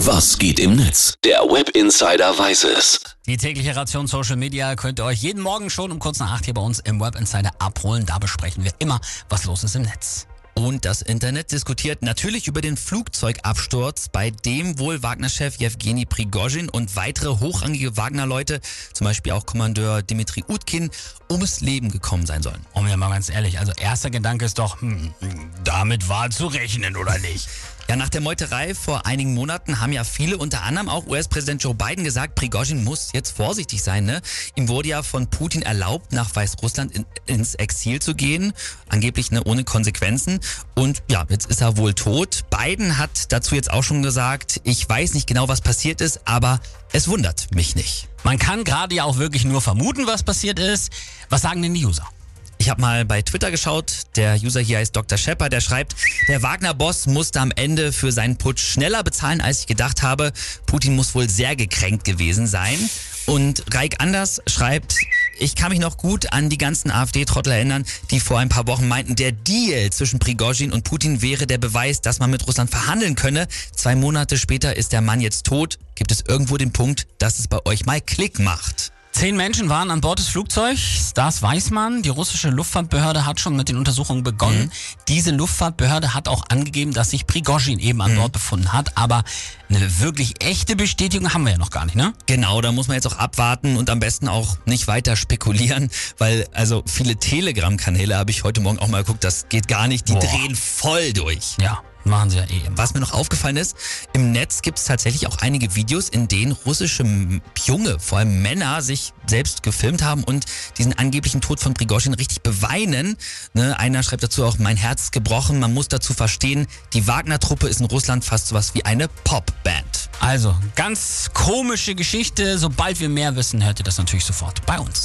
Was geht im Netz? Der Web Insider weiß es. Die tägliche Ration Social Media könnt ihr euch jeden Morgen schon um kurz nach acht hier bei uns im Web Insider abholen. Da besprechen wir immer, was los ist im Netz. Und das Internet diskutiert natürlich über den Flugzeugabsturz, bei dem wohl Wagner-Chef Jewgeni Prigozhin und weitere hochrangige Wagner-Leute, zum Beispiel auch Kommandeur Dimitri Utkin, ums Leben gekommen sein sollen. Und wir mal ganz ehrlich, also erster Gedanke ist doch, hm, damit war zu rechnen, oder nicht? Ja, nach der Meuterei vor einigen Monaten haben ja viele, unter anderem auch US-Präsident Joe Biden, gesagt, Prigozhin muss jetzt vorsichtig sein. Ne? Ihm wurde ja von Putin erlaubt, nach Weißrussland in, ins Exil zu gehen, angeblich ne, ohne Konsequenzen. Und ja, jetzt ist er wohl tot. Biden hat dazu jetzt auch schon gesagt, ich weiß nicht genau, was passiert ist, aber es wundert mich nicht. Man kann gerade ja auch wirklich nur vermuten, was passiert ist. Was sagen denn die User? Ich habe mal bei Twitter geschaut, der User hier heißt Dr. Shepard, der schreibt, der Wagner-Boss musste am Ende für seinen Putsch schneller bezahlen, als ich gedacht habe. Putin muss wohl sehr gekränkt gewesen sein. Und Reik Anders schreibt, ich kann mich noch gut an die ganzen AfD-Trottel erinnern, die vor ein paar Wochen meinten, der Deal zwischen Prigozhin und Putin wäre der Beweis, dass man mit Russland verhandeln könne. Zwei Monate später ist der Mann jetzt tot. Gibt es irgendwo den Punkt, dass es bei euch mal Klick macht? Zehn Menschen waren an Bord des Flugzeugs, das weiß man. Die russische Luftfahrtbehörde hat schon mit den Untersuchungen begonnen. Mhm. Diese Luftfahrtbehörde hat auch angegeben, dass sich Prigozhin eben an mhm. Bord befunden hat. Aber eine wirklich echte Bestätigung haben wir ja noch gar nicht, ne? Genau, da muss man jetzt auch abwarten und am besten auch nicht weiter spekulieren, weil also viele Telegram-Kanäle habe ich heute Morgen auch mal geguckt, das geht gar nicht. Die Boah. drehen voll durch. Ja. Machen sie ja eh immer. Was mir noch aufgefallen ist, im Netz gibt es tatsächlich auch einige Videos, in denen russische Junge, vor allem Männer, sich selbst gefilmt haben und diesen angeblichen Tod von Prigozhin richtig beweinen. Ne, einer schreibt dazu auch, mein Herz ist gebrochen, man muss dazu verstehen, die Wagner-Truppe ist in Russland fast sowas wie eine Popband. Also, ganz komische Geschichte. Sobald wir mehr wissen, hört ihr das natürlich sofort bei uns.